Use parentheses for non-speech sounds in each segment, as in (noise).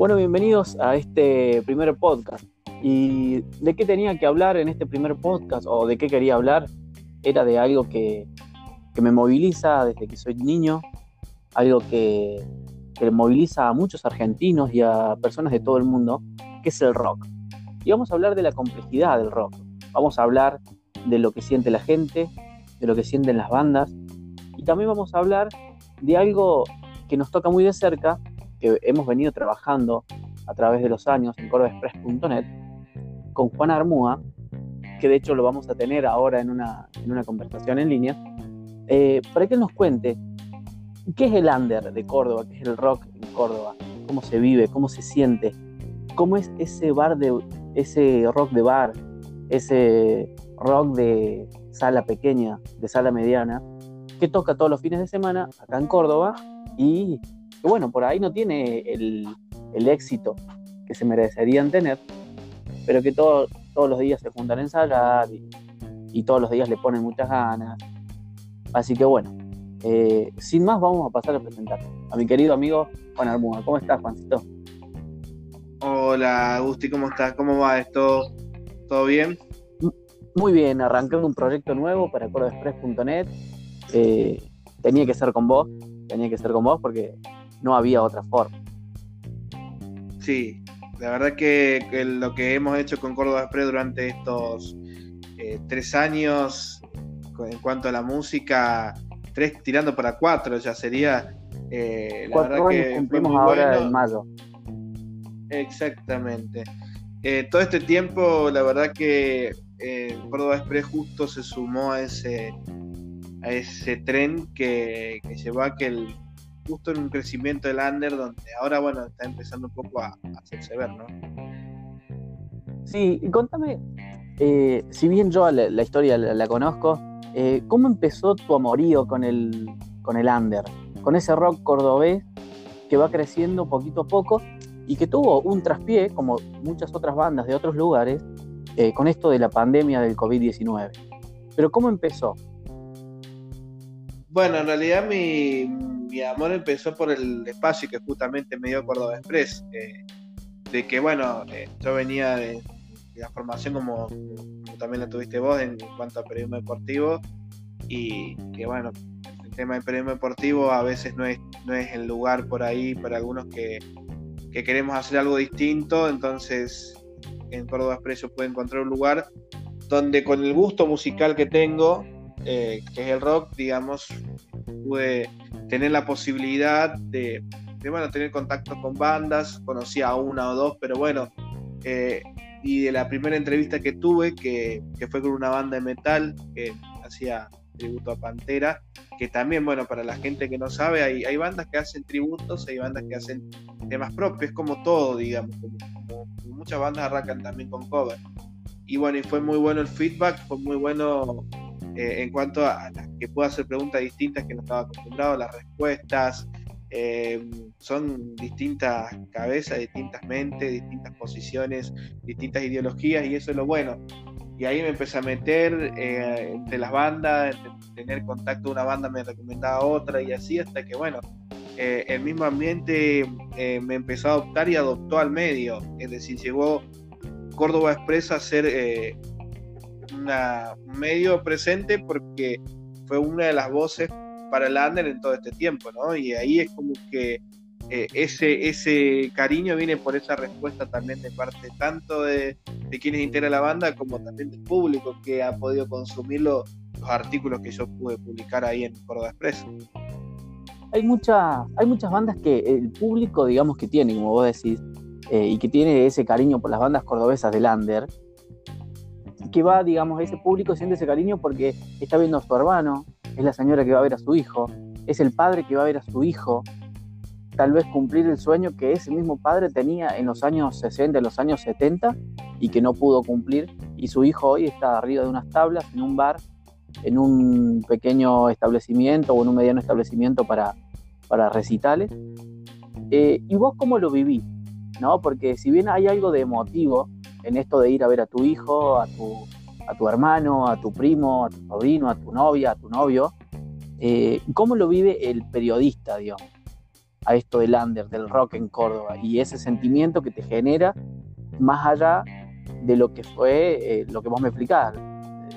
Bueno, bienvenidos a este primer podcast. ¿Y de qué tenía que hablar en este primer podcast o de qué quería hablar? Era de algo que, me moviliza desde que soy niño, algo que, que moviliza a muchos argentinos y a personas de todo el mundo, que es el rock. Y vamos a hablar de la complejidad del rock. Vamos a hablar de lo que siente la gente, de lo que sienten las bandas. Y también vamos a hablar de algo que nos toca muy de cerca, que hemos venido trabajando a través de los años en cordoexpress.net con Juan Armúa, que de hecho lo vamos a tener ahora en una, en una conversación en línea, eh, para que él nos cuente qué es el under de Córdoba, qué es el rock en Córdoba, cómo se vive, cómo se siente, cómo es ese bar de ese rock de bar, ese rock de sala pequeña, de sala mediana, que toca todos los fines de semana acá en Córdoba y bueno, por ahí no tiene el, éxito que se merecerían tener, pero que todos los días se juntan en ensayar y, todos los días le ponen muchas ganas. Así que bueno, eh, sin más vamos a pasar a presentar a mi querido amigo Juan Armúa. ¿Cómo estás, Juancito? Hola, Agusti, ¿cómo estás? ¿Cómo va esto? ¿Todo bien? Muy bien, arrancando un proyecto nuevo para cordexpress.net. Eh, tenía que ser con vos, tenía que ser con vos porque no había otra forma. Sí, la verdad que, lo que hemos hecho con Córdoba Express durante estos eh, tres años en cuanto a la música, tres tirando para cuatro ya sería. Eh, la verdad que cumplimos ahora en mayo. Exactamente. Eh, todo este tiempo, la verdad que Córdoba Express justo se sumó a ese a ese tren que, que llevó a que el justo en un crecimiento del under donde ahora, bueno, está empezando un poco a, hacerse ver, ¿no? Sí, contame, eh, si bien yo la, historia la, conozco, eh, ¿cómo empezó tu amorío con el, con el under? Con ese rock cordobés que va creciendo poquito a poco y que tuvo un traspié, como muchas otras bandas de otros lugares, eh, con esto de la pandemia del COVID-19. Pero ¿cómo empezó? Bueno, en realidad mi, mi amor empezó por el espacio que justamente me dio Córdoba Express. Eh, de que, bueno, eh, yo venía de, la formación como, también la tuviste vos en, cuanto a periodismo deportivo y que, bueno, el tema del periodismo deportivo a veces no es, no es el lugar por ahí para algunos que, queremos hacer algo distinto, entonces en Córdoba Express yo puedo encontrar un lugar donde con el gusto musical que tengo, eh, que es el rock, digamos, pude tener la posibilidad de, bueno, tener contacto con bandas, conocí a una o dos, pero bueno, eh, y de la primera entrevista que tuve, que, fue con una banda de metal que hacía tributo a Pantera, que también, bueno, para la gente que no sabe, hay, hay bandas que hacen tributos, hay bandas que hacen temas propios, como todo, digamos, como, muchas bandas arrancan también con cover. Y bueno, y fue muy bueno el feedback, fue muy bueno eh, en cuanto a, que pueda hacer preguntas distintas que no estaba acostumbrado, las respuestas. Eh, son distintas cabezas, distintas mentes, distintas posiciones, distintas ideologías y eso es lo bueno. Y ahí me empecé a meter eh, entre las bandas, tener contacto una banda me recomendaba otra y así hasta que bueno, el mismo ambiente me empezó a adoptar y adoptó al medio. Es decir, llegó Córdoba Expresa a ser un medio presente porque fue una de las voces para el under en todo este tiempo, ¿no? Y ahí es como que eh, ese, ese cariño viene por esa respuesta también de parte tanto de, quienes integran la banda como también del público que ha podido consumir los, artículos que yo pude publicar ahí en Córdoba Express. Hay, mucha, hay muchas bandas que el público, digamos, que tiene, como vos decís, eh, y que tiene ese cariño por las bandas cordobesas del under, que va, digamos, ese público siente ese cariño porque está viendo a su hermano, es la señora que va a ver a su hijo, es el padre que va a ver a su hijo, tal vez cumplir el sueño que ese mismo padre tenía en los años 60, en los años 70 y que no pudo cumplir y su hijo hoy está arriba de unas tablas en un bar, en un pequeño establecimiento o en un mediano establecimiento para, para recitales. Eh, ¿Y vos cómo lo vivís? ¿No? Porque si bien hay algo de emotivo en esto de ir a ver a tu hijo, a tu, a tu hermano, a tu primo, a tu sobrino, a tu novia, a tu novio. Eh, ¿Cómo lo vive el periodista, digamos? a esto del under, del rock en Córdoba, y ese sentimiento que te genera más allá de lo que fue eh, lo que vos me explicás,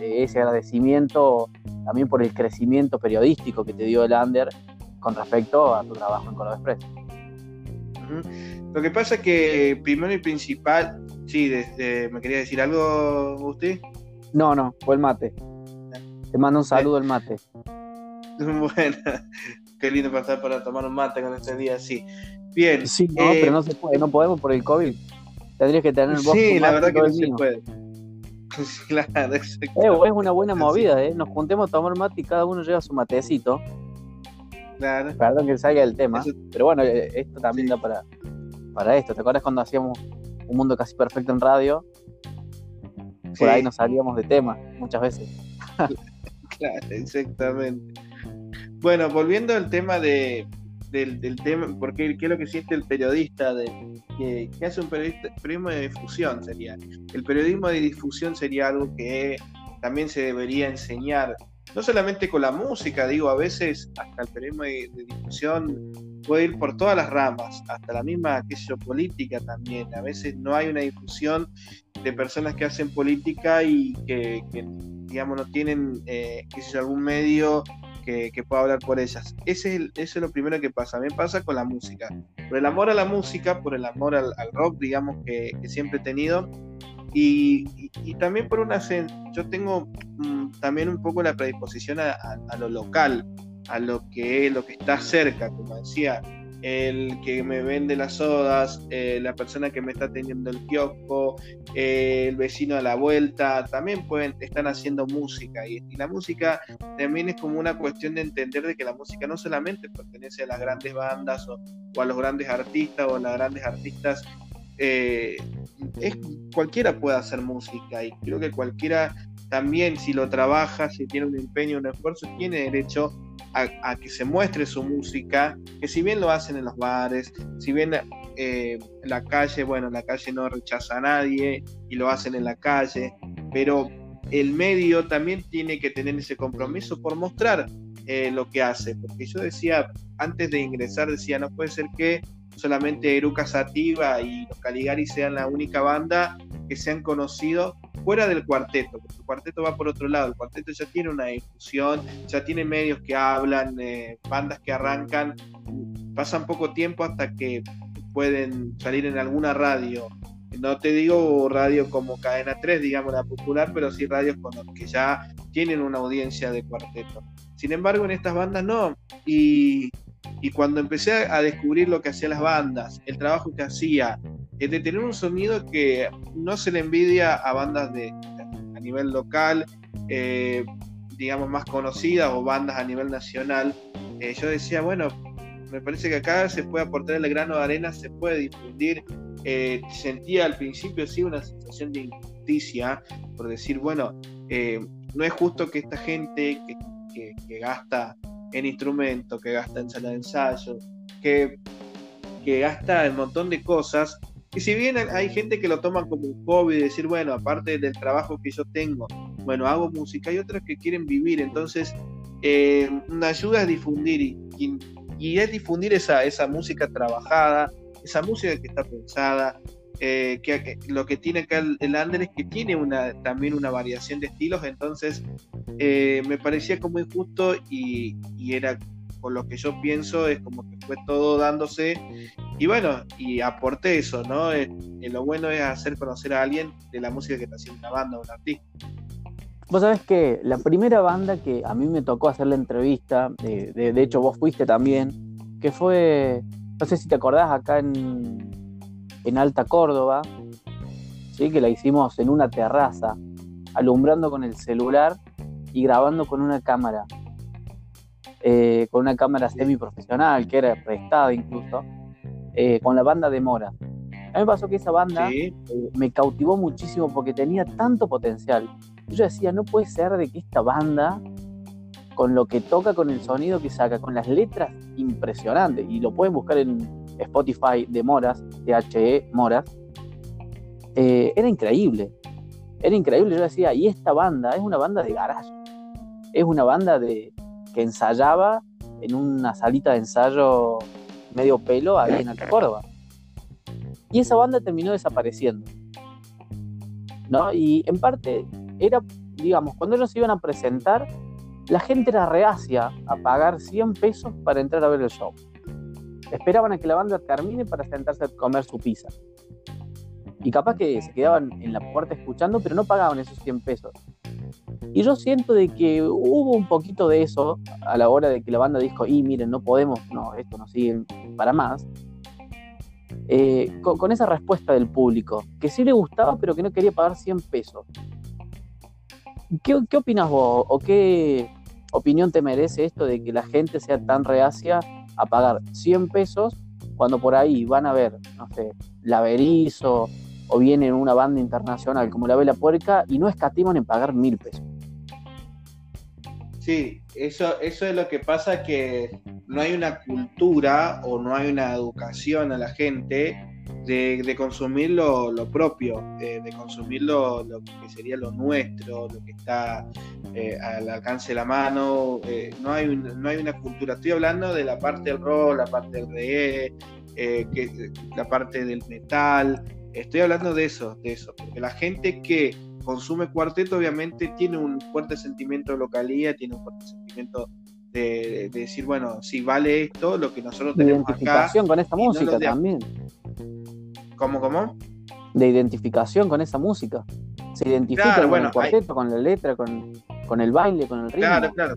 ese agradecimiento también por el crecimiento periodístico que te dio el under con respecto a tu trabajo en Córdoba Express. Lo que pasa es que primero y principal, sí, desde, ¿me quería decir algo usted? No, no, fue el mate. Te mando un saludo el mate. (laughs) Bueno, qué lindo pasar para tomar un mate con este día, sí. Bien. Sí, no, pero no se puede, no podemos por el COVID. Tendrías que tener vos Sí, la verdad que no se puede. (laughs) claro, es una buena movida, ¿eh? Nos juntemos a tomar mate y cada uno lleva su matecito. Claro. Perdón que salga el tema, pero bueno, eh, esto también da para, para esto. ¿Te acuerdas cuando hacíamos un mundo casi perfecto en radio? Por ahí nos salíamos de tema muchas veces. claro, exactamente. Bueno, volviendo al tema de, del, tema, porque qué es lo que siente el periodista, de, que, hace un periodismo de difusión sería. El periodismo de difusión sería algo que también se debería enseñar, no solamente con la música, digo, a veces hasta el periodismo de, difusión puede ir por todas las ramas, hasta la misma, qué política también. A veces no hay una difusión de personas que hacen política y que, digamos, no tienen, eh, sé algún medio que, pueda hablar por ellas. Ese es, eso es lo primero que pasa. A mí pasa con la música. Por el amor a la música, por el amor al, rock, digamos, que, siempre he tenido. Y, también por una... Yo tengo mm, también un poco la predisposición a, a, lo local, a lo que, lo que está cerca, como decía el que me vende las sodas, eh, la persona que me está teniendo el kiosco, eh, el vecino a la vuelta, también pueden, están haciendo música. Y, la música también es como una cuestión de entender de que la música no solamente pertenece a las grandes bandas o, a los grandes artistas o a las grandes artistas. Eh, es, cualquiera puede hacer música y creo que cualquiera también si lo trabaja, si tiene un empeño, un esfuerzo, tiene derecho a, que se muestre su música, que si bien lo hacen en los bares, si bien eh, la calle, bueno, la calle no rechaza a nadie y lo hacen en la calle, pero el medio también tiene que tener ese compromiso por mostrar eh, lo que hace, porque yo decía, antes de ingresar, decía, no puede ser que solamente Eruca Sativa y los Caligari sean la única banda que se han conocido fuera del cuarteto, porque el cuarteto va por otro lado, el cuarteto ya tiene una difusión, ya tiene medios que hablan, eh, bandas que arrancan, pasan poco tiempo hasta que pueden salir en alguna radio. No te digo radio como Cadena 3, digamos la popular, pero sí radios con los que ya tienen una audiencia de cuarteto. Sin embargo, en estas bandas no. Y, y cuando empecé a descubrir lo que hacían las bandas, el trabajo que hacía, es de tener un sonido que no se le envidia a bandas de, a nivel local, eh, digamos más conocidas o bandas a nivel nacional. Eh, yo decía, bueno, me parece que acá se puede aportar el grano de arena, se puede difundir. Eh, sentía al principio sí una sensación de injusticia por decir, bueno, no es justo que esta gente que, gasta en instrumentos, que gasta en sala de ensayo, que, que gasta en un montón de cosas, y si bien hay gente que lo toma como un hobby, decir, bueno, aparte del trabajo que yo tengo, bueno, hago música, hay otros que quieren vivir, entonces eh, una ayuda es difundir y, y, es difundir esa, esa música trabajada, esa música que está pensada, eh, que, lo que tiene acá el, el Ander es que tiene también una variación de estilos, entonces eh, me parecía como injusto y, era por lo que yo pienso es como que fue todo dándose y bueno, y aporté eso, ¿no? Eh, lo bueno es hacer conocer a alguien de la música que está haciendo una banda o un artista. Vos sabés que la primera banda que a mí me tocó hacer la entrevista, de, hecho vos fuiste también, que fue, no sé si te acordás, acá en, en Alta Córdoba, ¿sí? que la hicimos en una terraza, alumbrando con el celular y grabando con una cámara. Eh, con una cámara semi-profesional, que era prestada incluso, eh, con la banda de Mora. A mí me pasó que esa banda eh, me cautivó muchísimo porque tenía tanto potencial. Yo decía, no puede ser de que esta banda, con lo que toca, con el sonido que saca, con las letras impresionantes, y lo pueden buscar en Spotify de Moras, THE Moras, era increíble. Era increíble. Yo decía, y esta banda es una banda de garage. Es una banda de, que ensayaba en una salita de ensayo medio pelo ahí en Alta Córdoba. Y esa banda terminó desapareciendo. ¿No? Y en parte era, digamos, cuando ellos iban a presentar, la gente era reacia a pagar 100 pesos para entrar a ver el show. Esperaban a que la banda termine para sentarse a comer su pizza. Y capaz que se quedaban en la puerta escuchando, pero no pagaban esos 100 pesos. Y yo siento de que hubo un poquito de eso a la hora de que la banda dijo, y miren, no podemos, no, esto no sigue para más. Eh, con, esa respuesta del público, que sí le gustaba, pero que no quería pagar 100 pesos. ¿Qué, qué opinas vos? ¿O qué opinión te merece esto de que la gente sea tan reacia a pagar 100 pesos cuando por ahí van a ver, no sé, La Berizo o viene una banda internacional como la Vela Puerca y no escatiman en pagar mil pesos. Sí, eso, eso es lo que pasa que no hay una cultura o no hay una educación a la gente de, consumir lo, propio, de, consumir lo, que sería lo nuestro, lo que está eh, al alcance de la mano. Eh, no, hay no hay una cultura. Estoy hablando de la parte del rock, la parte del reggae, eh, que, la parte del metal. Estoy hablando de eso, de eso, porque la gente que consume cuarteto obviamente tiene un fuerte sentimiento de localía, tiene un fuerte sentimiento de, decir, bueno, si vale esto, lo que nosotros tenemos identificación con esta música también. ¿Cómo, cómo? De identificación con esa música. Se identifica con el cuarteto, con la letra, con, con, el baile, con el ritmo. Claro, claro.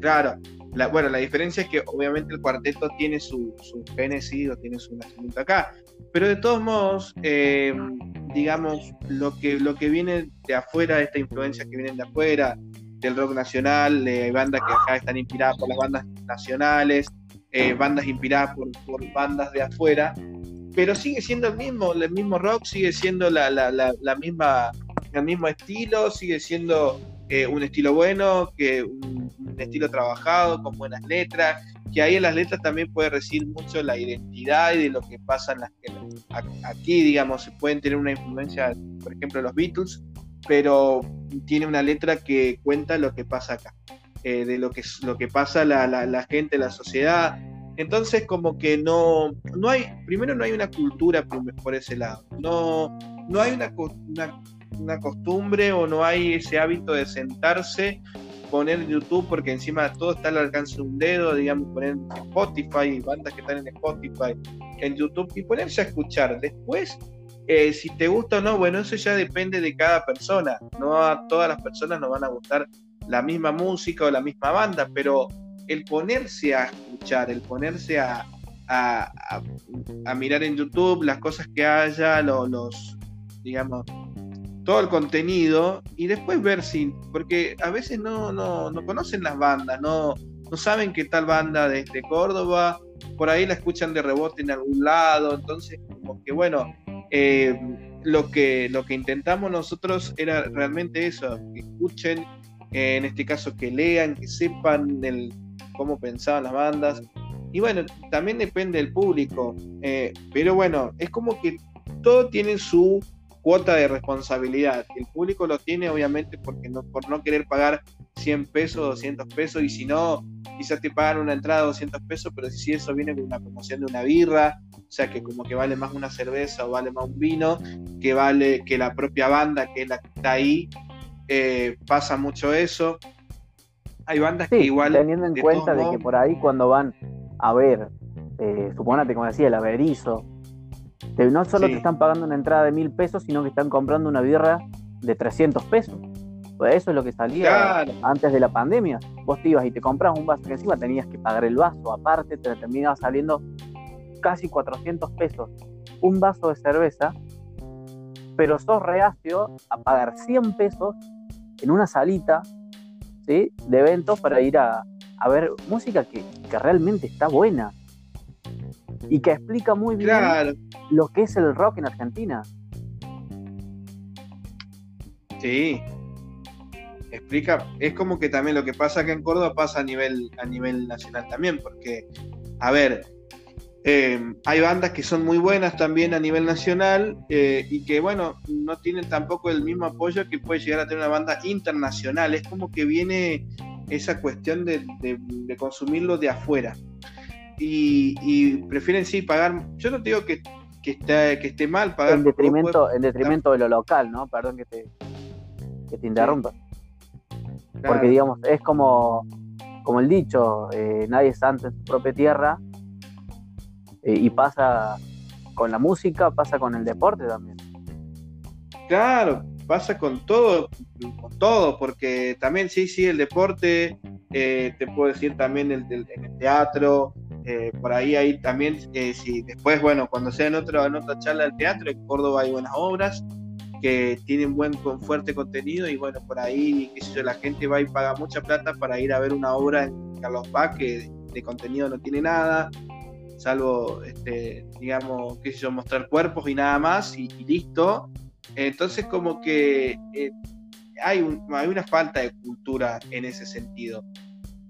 Claro. La, bueno, la diferencia es que obviamente el cuarteto tiene su, su génesis o tiene su nacimiento acá. Pero de todos modos, eh, digamos, lo que, lo que viene de afuera, esta influencia que viene de afuera, del rock nacional, de bandas que acá están inspiradas por las bandas nacionales, eh, bandas inspiradas por, por, bandas de afuera, pero sigue siendo el mismo, el mismo rock, sigue siendo la, la, la, misma, el mismo estilo, sigue siendo eh, un estilo bueno, que un, estilo trabajado, con buenas letras, que ahí en las letras también puede recibir mucho la identidad y de lo que pasa en las, aquí, digamos, pueden tener una influencia, por ejemplo, los Beatles, pero tiene una letra que cuenta lo que pasa acá, eh, de lo que, lo que pasa la, la, la, gente, la sociedad. Entonces, como que no, no hay, primero no hay una cultura por ese lado, no, no hay una, una una costumbre o no hay ese hábito de sentarse, poner YouTube, porque encima todo está al alcance de un dedo, digamos, poner en Spotify, bandas que están en Spotify, en YouTube, y ponerse a escuchar. Después, eh, si te gusta o no, bueno, eso ya depende de cada persona. No a todas las personas nos van a gustar la misma música o la misma banda, pero el ponerse a escuchar, el ponerse a, mirar en YouTube las cosas que haya, los digamos, todo el contenido y después ver si, porque a veces no, no, no conocen las bandas, no, no saben que tal banda desde Córdoba, por ahí la escuchan de rebote en algún lado, entonces como que bueno, eh, lo, que, lo que intentamos nosotros era realmente eso, que escuchen, eh, en este caso que lean, que sepan el, cómo pensaban las bandas. Y bueno, también depende del público, eh, pero bueno, es como que todo tiene su cuota de responsabilidad. El público lo tiene obviamente porque no, por no querer pagar 100 pesos, 200 pesos, y si no, quizás te pagan una entrada de 200 pesos, pero si eso viene con una promoción de una birra, o sea que como que vale más una cerveza o vale más un vino, que vale que la propia banda, que es la que está ahí, eh, pasa mucho eso. Hay bandas que igual... Teniendo en cuenta de que por ahí cuando van a ver, eh, suponete como decía, el averizo, no solo te están pagando una entrada de mil pesos, sino que están comprando una birra de 300 pesos. Pues eso es lo que salía antes de la pandemia. Vos te ibas y te comprabas un vaso que encima tenías que pagar el vaso, aparte te terminaba saliendo casi 400 pesos un vaso de cerveza, pero sos reacio a pagar 100 pesos en una salita de eventos para ir a, ver música que, que realmente está buena y que explica muy bien lo que es el rock en Argentina. Sí. Explica, es como que también lo que pasa acá en Córdoba pasa a nivel, a nivel nacional también, porque, a ver, em, hay bandas que son muy buenas también a nivel nacional eh, y que, bueno, no tienen tampoco el mismo apoyo que puede llegar a tener una banda internacional. Es como que viene esa cuestión de, de consumirlo de afuera. y, prefieren sí pagar. Yo no digo que, que, esté, que esté mal pagar. En detrimento, en detrimento de lo local, ¿no? Perdón que te, que te interrumpa. Porque, digamos, es como, como el dicho: eh, nadie es santo en su propia tierra. Eh, y pasa con la música, pasa con el deporte también. Claro, pasa con todo, con todo, porque también sí, sí, el deporte, eh, te puedo decir también el, teatro, eh, por ahí hay también, eh, después, bueno, cuando sea en, otro, en otra charla del teatro, en Córdoba hay buenas obras que tienen buen, fuerte contenido y bueno, por ahí, qué la gente va y paga mucha plata para ir a ver una obra en Carlos Paz que de, contenido no tiene nada, salvo, este, digamos, qué sé yo, mostrar cuerpos y nada más y listo entonces como que eh, hay, hay una falta de cultura en ese sentido.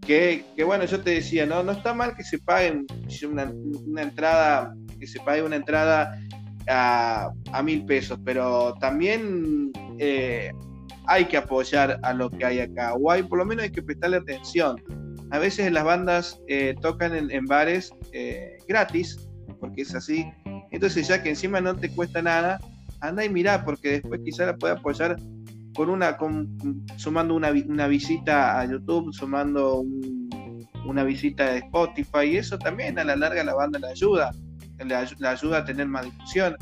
Que, bueno, yo te decía, no, no está mal que se paguen una, entrada, que se pague una entrada a, mil pesos, pero también eh, hay que apoyar a lo que hay acá, o hay por lo menos hay que prestarle atención. A veces las bandas eh, tocan en, bares gratis, porque es así. Entonces ya que encima no te cuesta nada, anda y mirá, porque después quizá la puede apoyar con una, sumando una, visita a YouTube, sumando una visita de Spotify, y eso también a la larga la banda la ayuda, la, ayuda a tener más difusión.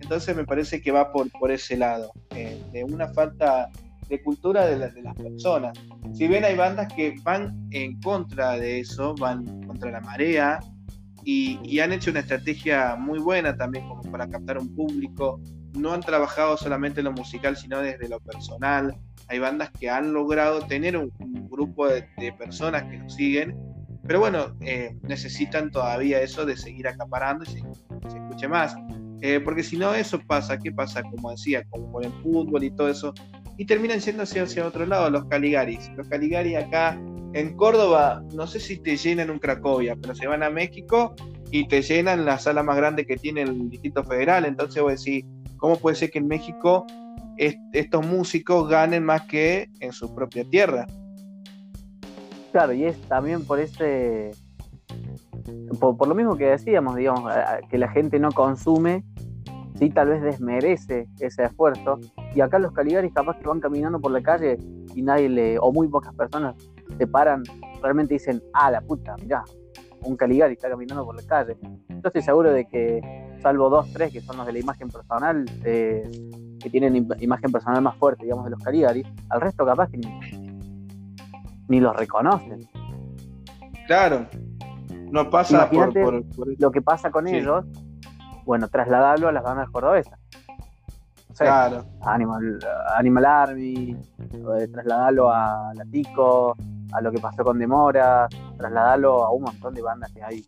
Entonces me parece que va por, por ese lado, eh, de una falta de cultura de, las personas. Si bien hay bandas que van en contra de eso, van contra la marea y, han hecho una estrategia muy buena también como para captar un público no han trabajado solamente en lo musical, sino desde lo personal. Hay bandas que han logrado tener un, grupo de, personas que los siguen, pero bueno, eh, necesitan todavía eso de seguir acaparando y se, se escuche más. Eh, porque si no, eso pasa, ¿qué pasa? Como decía, como con el fútbol y todo eso, y terminan yendo hacia, otro lado, los Caligaris. Los Caligaris acá en Córdoba, no sé si te llenan un Cracovia, pero se van a México y te llenan la sala más grande que tiene el Distrito Federal. Entonces vos decís, ¿Cómo puede ser que en México estos músicos ganen más que en su propia tierra? Claro, y es también por ese, por, lo mismo que decíamos, digamos, que la gente no consume, sí tal vez desmerece ese esfuerzo, y acá los Caligaris capaz que van caminando por la calle y nadie le, o muy pocas personas se paran, realmente dicen, ah, la puta, mirá, un Caligari está caminando por la calle. Yo estoy seguro de que salvo dos, tres que son los de la imagen personal, eh, que tienen imagen personal más fuerte, digamos, de los Caligari, al resto capaz que ni, los reconocen. Claro, no pasa por, por, lo que pasa con ellos, bueno, trasladarlo a las bandas cordobesas. Claro. Animal, Animal Army, eh, trasladarlo a Latico, a lo que pasó con Demora, trasladarlo a un montón de bandas que hay.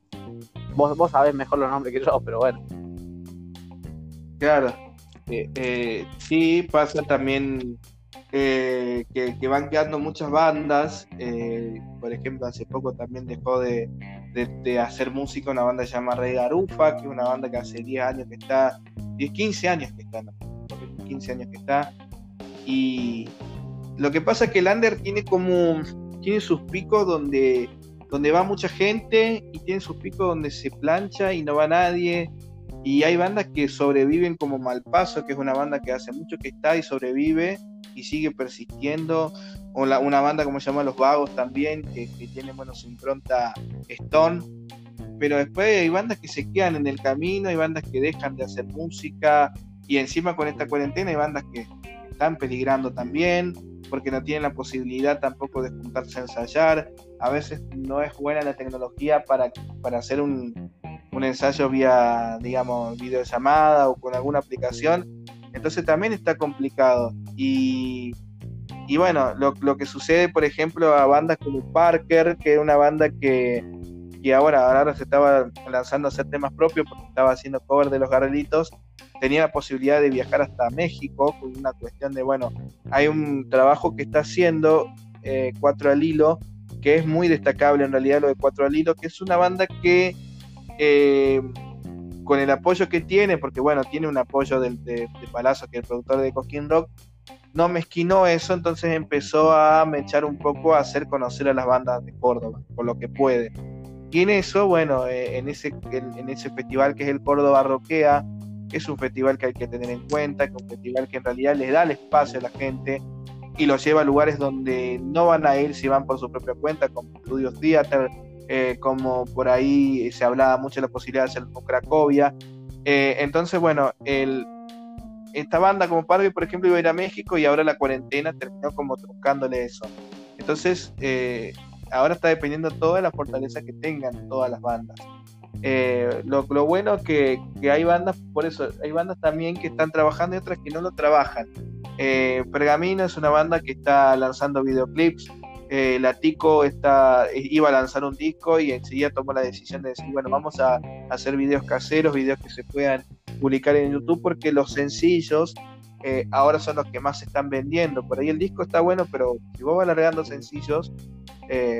Vos, vos sabés mejor los nombres que yo, pero bueno. Claro, eh, eh, sí pasa también eh, que, van quedando muchas bandas. por ejemplo, hace poco también dejó de, hacer música una banda llamada Rey Garufa, que es una banda que hace 10 años que está, 10, 15 años que está, 15 años que está. Y lo que pasa es que el Under tiene como, tiene sus picos donde, donde va mucha gente y tiene sus picos donde se plancha y no va nadie y hay bandas que sobreviven como Malpaso, que es una banda que hace mucho que está y sobrevive y sigue persistiendo. O una banda como se llama Los Vagos también, que, tiene bueno, su impronta Stone. Pero después hay bandas que se quedan en el camino, hay bandas que dejan de hacer música. Y encima con esta cuarentena hay bandas que están peligrando también, porque no tienen la posibilidad tampoco de juntarse a ensayar. A veces no es buena la tecnología para, para hacer un, un ensayo vía, digamos, videollamada o con alguna aplicación. Entonces también está complicado. Y, y bueno, lo, lo, que sucede, por ejemplo, a bandas como Parker, que es una banda que, que ahora, ahora se estaba lanzando a hacer temas propios porque estaba haciendo cover de los Garrelitos, tenía la posibilidad de viajar hasta México con una cuestión de, bueno, hay un trabajo que está haciendo eh, Cuatro al Hilo, que es muy destacable en realidad lo de Cuatro al Hilo, que es una banda que eh, con el apoyo que tiene, porque bueno, tiene un apoyo de, de, Palazzo, que es el productor de Cosquín Rock, no mezquinó eso, entonces empezó a echar un poco a hacer conocer a las bandas de Córdoba, por lo que puede. Y en eso, bueno, eh, en, ese, en, ese festival que es el Córdoba Roquea, es un festival que hay que tener en cuenta, que es un festival que en realidad les da el espacio a la gente y los lleva a lugares donde no van a ir si van por su propia cuenta, como Estudios Theater, eh, como por ahí se hablaba mucho de la posibilidad de hacerlo con Cracovia. Eh, entonces, bueno, esta banda como Parque, por ejemplo, iba a ir a México y ahora la cuarentena terminó como truncándole eso. Entonces, eh, ahora está dependiendo toda la fortaleza que tengan todas las bandas. Lo, lo, bueno que, que hay bandas, por eso, hay bandas también que están trabajando y otras que no lo trabajan. Eh, Pergamino es una banda que está lanzando videoclips. Eh, la Tico está, iba a lanzar un disco y enseguida tomó la decisión de decir, bueno, vamos a, hacer videos caseros, videos que se puedan publicar en YouTube, porque los sencillos eh, ahora son los que más se están vendiendo. Por ahí el disco está bueno, pero si vos vas alargando sencillos,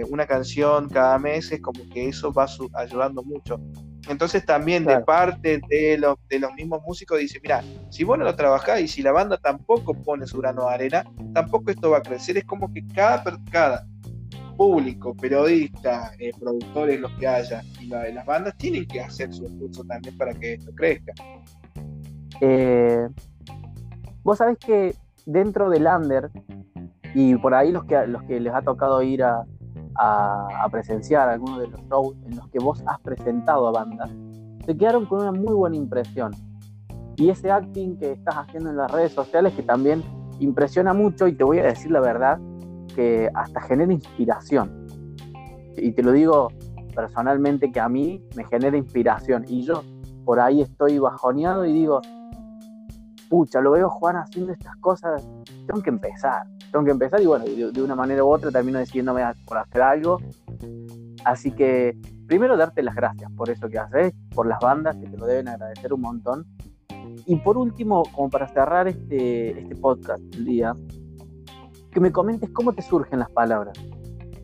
una canción cada mes, es como que eso va ayudando mucho. Entonces también de parte de los, de los mismos músicos dice, mira, si vos no lo trabajás y si la banda tampoco pone su grano de arena, tampoco esto va a crecer. Es como que cada, cada público, periodista, eh, productores, los que haya, y las bandas tienen que hacer su esfuerzo también para que esto crezca. Eh, vos sabés que dentro del under, y por ahí los que, los que les ha tocado ir a, a, presenciar algunos de los shows en los que vos has presentado a bandas, se quedaron con una muy buena impresión. Y ese acting que estás haciendo en las redes sociales que también impresiona mucho y te voy a decir la verdad, que hasta genera inspiración. Y te lo digo personalmente que a mí me genera inspiración. Y yo por ahí estoy bajoneado y digo, pucha, lo veo Juan haciendo estas cosas, tengo que empezar tengo que empezar y bueno, de, una manera u otra termino decidiéndome por hacer algo. Así que primero darte las gracias por eso que haces, por las bandas que te lo deben agradecer un montón. Y por último, como para cerrar este, este podcast del día, que me comentes cómo te surgen las palabras.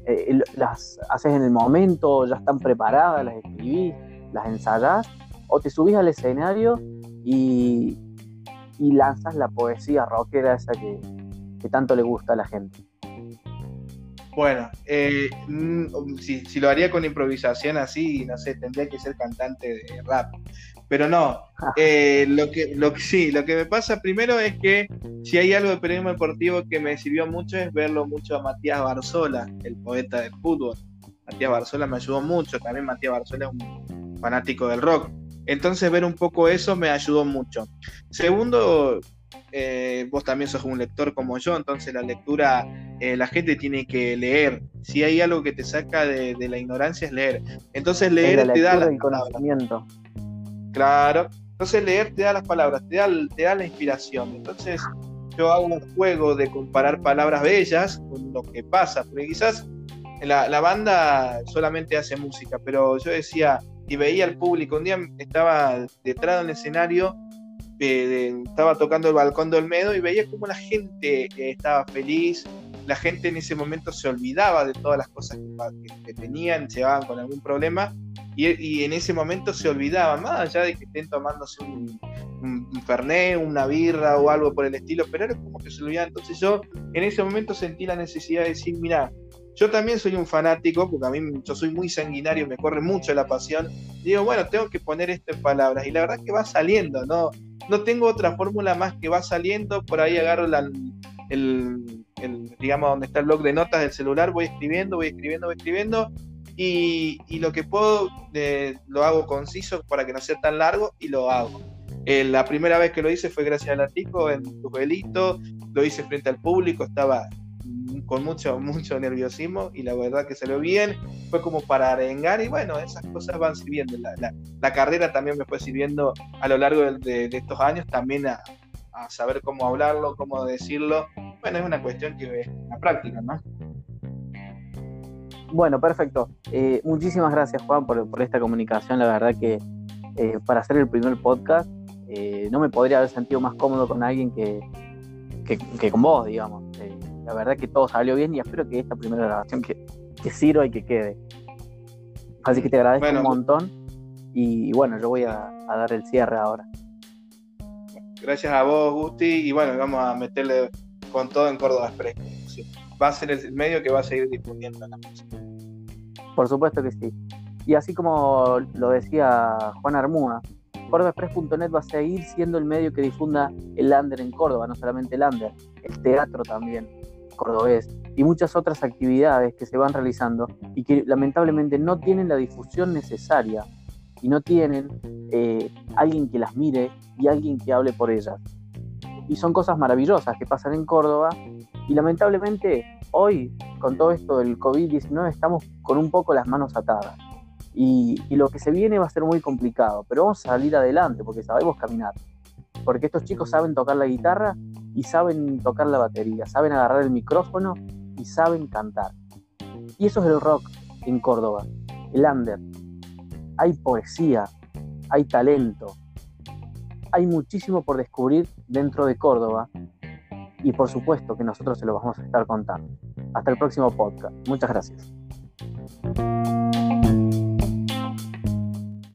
Eh, ¿Las haces en el momento, ya están preparadas, las escribís, las ensayás? ¿O te subís al escenario y, y lanzas la poesía rockera esa que, que tanto le gusta a la gente? Bueno, eh, mm, si, lo haría con improvisación así, no sé, tendría que ser cantante de rap. Pero no, (laughs) eh, lo, que, lo que sí, lo que me pasa primero es que si hay algo de periodismo deportivo que me sirvió mucho es verlo mucho a Matías Barzola, el poeta del fútbol. Matías Barzola me ayudó mucho, también Matías Barzola es un fanático del rock. Entonces ver un poco eso me ayudó mucho. Segundo, eh, vos también sos un lector como yo, entonces la lectura, eh, la gente tiene que leer. Si hay algo que te saca de, la ignorancia es leer. Entonces leer te da el conocimiento. Claro. Entonces leer te da las palabras, te da, te da la inspiración. Entonces yo hago un juego de comparar palabras bellas con lo que pasa, porque quizás la, la banda solamente hace música, pero yo decía y veía al público, un día estaba detrás del escenario estaba tocando el balcón de Olmedo y veía como la gente estaba feliz, la gente en ese momento se olvidaba de todas las cosas que, tenían, llevaban con algún problema y, en ese momento se olvidaba, más allá de que estén tomándose un, un, fernet, una birra o algo por el estilo, pero era como que se olvidaba. Entonces yo en ese momento sentí la necesidad de decir, mira, yo también soy un fanático, porque a mí yo soy muy sanguinario, me corre mucho la pasión. Digo, bueno, tengo que poner esto en palabras. Y la verdad es que va saliendo, ¿no? no tengo otra fórmula más que va saliendo, por ahí agarro el, digamos, donde está el blog de notas del celular, voy escribiendo, voy escribiendo, voy escribiendo, y, lo que puedo lo hago conciso para que no sea tan largo y lo hago. Eh, la primera vez que lo hice fue gracias a Latico en tu velito, lo hice frente al público, estaba con mucho, (laughs) mucho nerviosismo y la verdad que salió bien, fue como para arengar y bueno, esas cosas van sirviendo. La, la, carrera también me fue sirviendo a lo largo de, estos años también a, saber cómo hablarlo, cómo decirlo. Bueno, es una cuestión que es la práctica, ¿no? Bueno, perfecto. Eh, muchísimas gracias, Juan, por, por, esta comunicación. La verdad que eh, para hacer el primer podcast eh, no me podría haber sentido más cómodo con alguien que, que, que con vos, digamos la verdad que todo salió bien y espero que esta primera grabación que, que sirva y que quede. Así que te agradezco un montón y, bueno, yo voy a, dar el cierre ahora. Gracias a vos, Gusti, y bueno, vamos a meterle con todo en Córdoba Express. Va a ser el medio que va a seguir difundiendo la música. Por supuesto que sí. Y así como lo decía Juan Armúa, CórdobaExpress.net va a seguir siendo el medio que difunda el lander en Córdoba, no solamente el lander, el teatro también cordobés y muchas otras actividades que se van realizando y que lamentablemente no tienen la difusión necesaria y no tienen eh, alguien que las mire y alguien que hable por ellas. Y son cosas maravillosas que pasan en Córdoba y lamentablemente hoy, con todo esto del COVID-19, estamos con un poco las manos atadas. Y, lo que se viene va a ser muy complicado, pero vamos a salir adelante porque sabemos caminar. Porque estos chicos saben tocar la guitarra y saben tocar la batería, saben agarrar el micrófono y saben cantar. Y eso es el rock en Córdoba, el under. Hay poesía, hay talento, hay muchísimo por descubrir dentro de Córdoba y por supuesto que nosotros se lo vamos a estar contando. Hasta el próximo podcast. Muchas gracias.